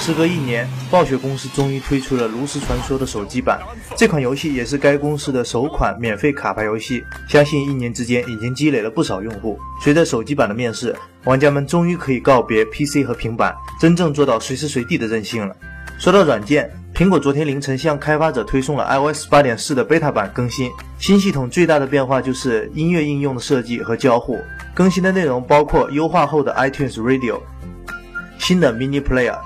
时隔一年，暴雪公司终于推出了《炉石传说》的手机版。这款游戏也是该公司的首款免费卡牌游戏，相信一年之间已经积累了不少用户。随着手机版的面世，玩家们终于可以告别 PC 和平板，真正做到随时随地的任性了。说到软件，苹果昨天凌晨向开发者推送了 iOS 8.4的 beta 版更新。新系统最大的变化就是音乐应用的设计和交互。更新的内容包括优化后的 iTunes Radio、新的 Mini Player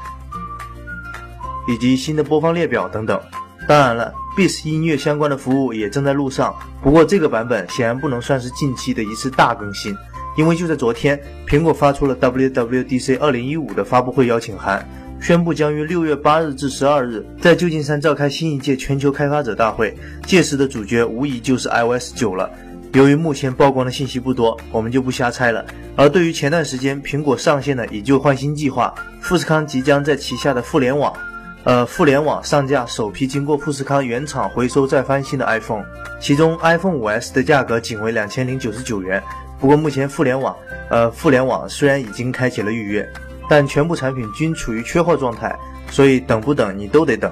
以及新的播放列表等等。当然了，Beats 音乐相关的服务也正在路上。不过这个版本显然不能算是近期的一次大更新，因为就在昨天，苹果发出了 WWDC 2015的发布会邀请函。宣布将于六月八日至十二日在旧金山召开新一届全球开发者大会，届时的主角无疑就是 iOS 九了。由于目前曝光的信息不多，我们就不瞎猜了。而对于前段时间苹果上线的以旧换新计划，富士康即将在旗下的互联网，呃，互联网上架首批经过富士康原厂回收再翻新的 iPhone，其中 iPhone 5S 的价格仅为两千零九十九元。不过目前互联网，呃，互联网虽然已经开启了预约。但全部产品均处于缺货状态，所以等不等你都得等。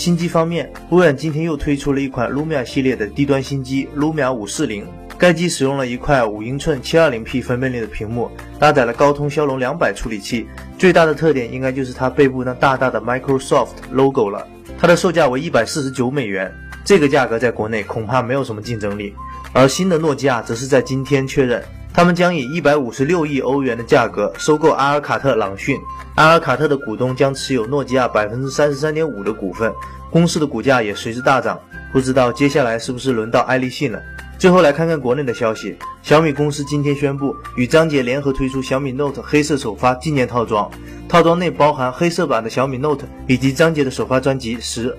新机方面，微软今天又推出了一款 Lumia 系列的低端新机 Lumia 540，该机使用了一块五英寸 720P 分辨率的屏幕，搭载了高通骁龙两百处理器。最大的特点应该就是它背部那大大的 Microsoft logo 了。它的售价为一百四十九美元，这个价格在国内恐怕没有什么竞争力。而新的诺基亚则是在今天确认。他们将以一百五十六亿欧元的价格收购阿尔卡特朗讯，阿尔卡特的股东将持有诺基亚百分之三十三点五的股份，公司的股价也随之大涨。不知道接下来是不是轮到爱立信了？最后来看看国内的消息，小米公司今天宣布与张杰联合推出小米 Note 黑色首发纪念套装，套装内包含黑色版的小米 Note 以及张杰的首发专辑《十》，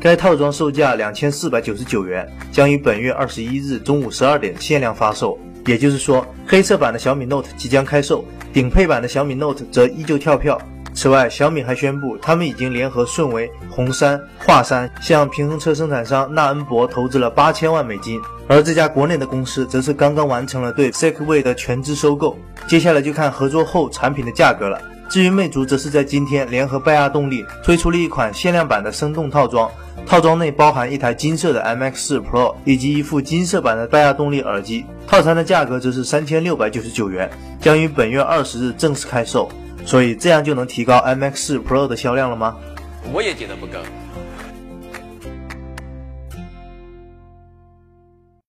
该套装售价两千四百九十九元，将于本月二十一日中午十二点限量发售。也就是说，黑色版的小米 Note 即将开售，顶配版的小米 Note 则依旧跳票。此外，小米还宣布，他们已经联合顺为、红杉、华山向平衡车生产商纳恩博投资了八千万美金，而这家国内的公司则是刚刚完成了对 Segway 的全资收购。接下来就看合作后产品的价格了。至于魅族，则是在今天联合拜亚动力推出了一款限量版的生动套装。套装内包含一台金色的 MX4 Pro 以及一副金色版的拜亚动力耳机，套餐的价格则是三千六百九十九元，将于本月二十日正式开售。所以这样就能提高 MX4 Pro 的销量了吗？我也觉得不够。